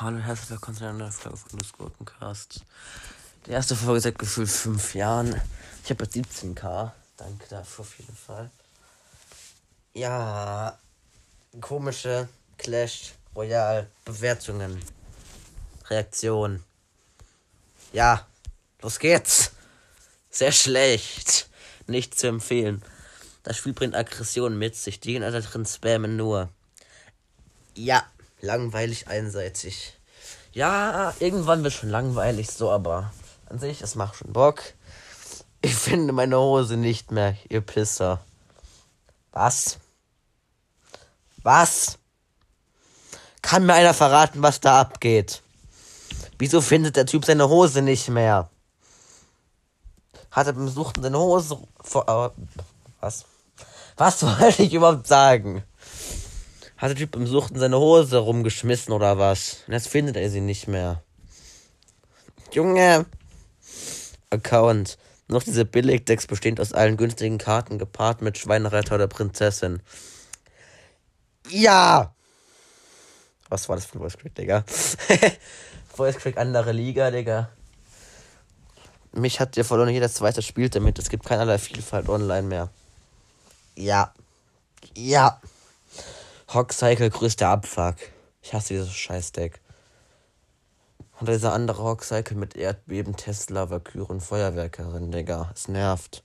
Hallo, herzlich willkommen zu einer neuen Folge von Lust Gurkencast. Die erste Folge seit gefühlt fünf Jahren. Ich habe jetzt 17k. Danke dafür auf jeden Fall. Ja, komische Clash Royale Bewertungen. Reaktion. Ja, los geht's. Sehr schlecht. Nicht zu empfehlen. Das Spiel bringt Aggression mit sich. Die Gegner drin spammen nur. Ja, langweilig einseitig. Ja, irgendwann wird schon langweilig so, aber an sich, es macht schon Bock. Ich finde meine Hose nicht mehr, ihr Pisser. Was? Was? Kann mir einer verraten, was da abgeht? Wieso findet der Typ seine Hose nicht mehr? Hat er beim Suchen seine Hose vor. Äh, was? Was wollte ich überhaupt sagen? Hat der Typ beim Suchten seine Hose rumgeschmissen oder was? Und jetzt findet er sie nicht mehr. Junge! Account. Noch diese Billigdecks bestehend aus allen günstigen Karten gepaart mit Schweinereiter oder Prinzessin. Ja! Was war das für ein Voice Crack, Digga? Voice Crack andere Liga, Digga. Mich hat ja verloren, jeder zweite spielt damit. Es gibt keinerlei Vielfalt online mehr. Ja. Ja. Hockcycle größter Abfuck. Ich hasse dieses Scheißdeck. Und dieser andere Hockcycle mit Erdbeben, Tesla, Valkyren, Feuerwerkerin, Digga. Es nervt.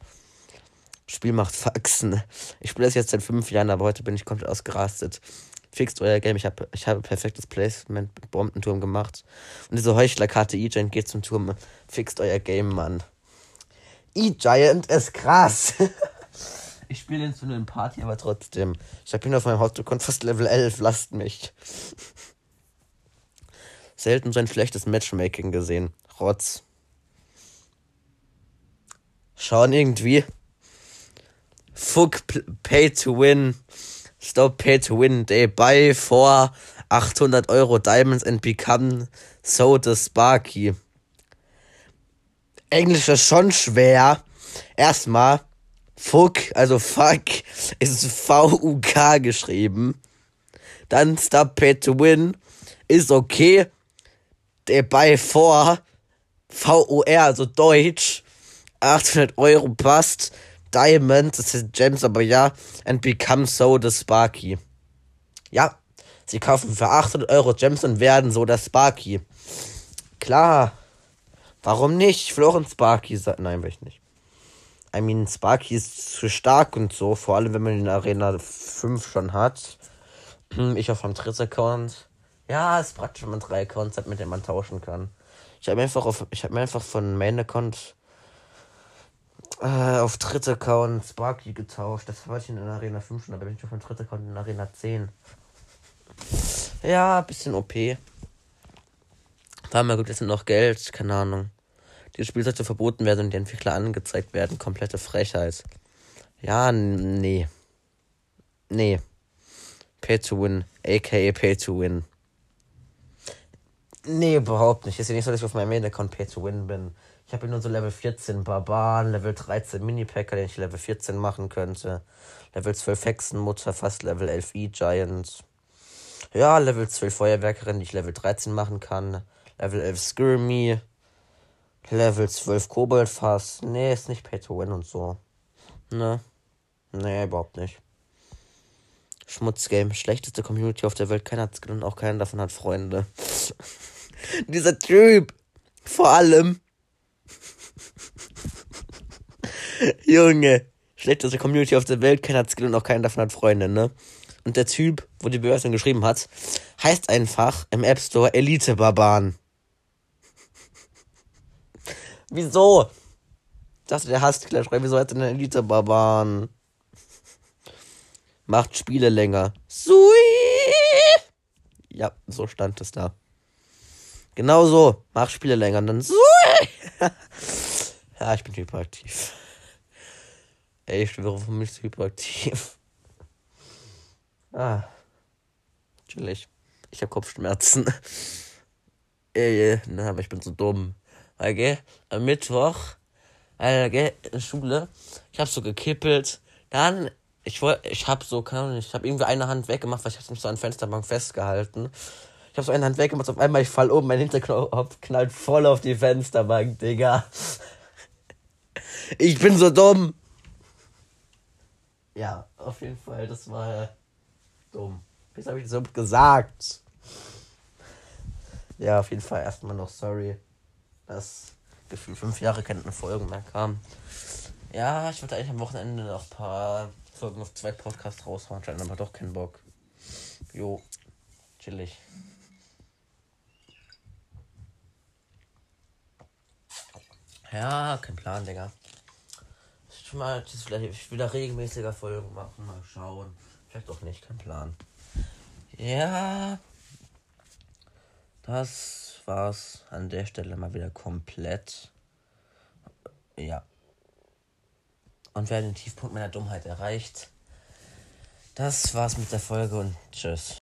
Spiel macht Faxen. Ich spiele das jetzt seit fünf Jahren, aber heute bin ich komplett ausgerastet. Fixt euer Game. Ich habe ich hab perfektes Placement mit Bombenturm gemacht. Und diese Heuchlerkarte E-Giant geht zum Turm. Fixt euer Game, Mann. E-Giant ist krass. ich spiele den zu einer Party, aber trotzdem. Ich habe ihn auf meinem Hauptaccount fast Level 11. Lasst mich. Selten so ein schlechtes Matchmaking gesehen. Rotz. Schauen irgendwie. Fuck Pay to Win. Stop Pay to Win. They buy for 800 Euro Diamonds and become so the Sparky. Englisch ist schon schwer. Erstmal, fuck, also fuck, ist V-U-K geschrieben. Dann Stop Pay to Win ist okay. They buy for V-O-R, also Deutsch. 800 Euro passt. Diamond, das sind Gems, aber ja, and become so the Sparky. Ja, sie kaufen für 800 Euro Gems und werden so der Sparky. Klar. Warum nicht? Floren Sparky, nein, will ich nicht. I mean, Sparky ist zu stark und so, vor allem wenn man in Arena 5 schon hat. Ich auf meinem dritten Account. Ja, ist praktisch, wenn man drei Accounts hat, mit denen man tauschen kann. Ich habe einfach auf, ich habe mir einfach von Main Account äh, auf dritter Account Sparky getauscht. Das war ich in Arena 5 schon, aber bin ich auf dem dritten Account in Arena 10. Ja, bisschen OP. War mal gut, jetzt noch Geld, keine Ahnung. Dieses Spiel sollte verboten werden und die Entwickler angezeigt werden. Komplette Frechheit. Ja, nee. Nee. Pay to win. AKA Pay to win. Nee, überhaupt nicht. Ist ja nicht so, dass ich auf meinem Main-Account Pay to win bin. Ich habe nur so Level 14 Barbaren, Level 13 Mini-Packer, den ich Level 14 machen könnte. Level 12 Hexenmutter, fast Level 11 E-Giant. Ja, Level 12 Feuerwerkerin, die ich Level 13 machen kann. Level 11 Skirmy. Level 12 Koboldfass. Nee, ist nicht Pay to Win und so. Ne? Nee, überhaupt nicht. Schmutzgame. Schlechteste Community auf der Welt. Keiner hat es und auch keiner davon hat Freunde. Dieser Typ. Vor allem. Junge. Schlechteste Community auf der Welt. Keiner hat Skill und auch keiner davon hat Freunde, ne? Und der Typ, wo die Bewertung geschrieben hat, heißt einfach im App Store Elite Barbaren. Wieso? Dachte, der hasst Clash Royale. Wieso hat er einen Elite Barbaren? Macht Spiele länger. Sui! Ja, so stand es da. Genau so. Mach Spiele länger und dann Sui! ja, ich bin hyperaktiv. Ey, ich schwöre, warum bin ich so hyperaktiv? Ah. Chillig. Ich habe Kopfschmerzen. Ey, na, aber ich bin so dumm. Okay, am Mittwoch, okay, in der Schule, ich habe so gekippelt. Dann Ich wollte, ich hab so, keine Ahnung, ich habe irgendwie eine Hand weggemacht, weil ich habe mich so an Fensterbank festgehalten. Ich habe so eine Hand weggemacht, auf einmal ich fall um, mein Hinterkopf knallt voll auf die Fensterbank, Digga. Ich bin so dumm. Ja, auf jeden Fall, das war dumm. Was habe ich so gesagt? Ja, auf jeden Fall erstmal noch sorry, dass gefühlt fünf Jahre keine Folgen mehr kamen. Ja, ich wollte eigentlich am Wochenende noch ein paar Folgen auf zwei Podcasts raushauen, scheint aber doch keinen Bock. Jo, chillig. Ja, kein Plan, Digga. Ich mal vielleicht wieder regelmäßiger Folgen machen, mal schauen. Vielleicht auch nicht, kein Plan. Ja, das war's an der Stelle mal wieder komplett. Ja. Und wer den Tiefpunkt meiner Dummheit erreicht, das war's mit der Folge und tschüss.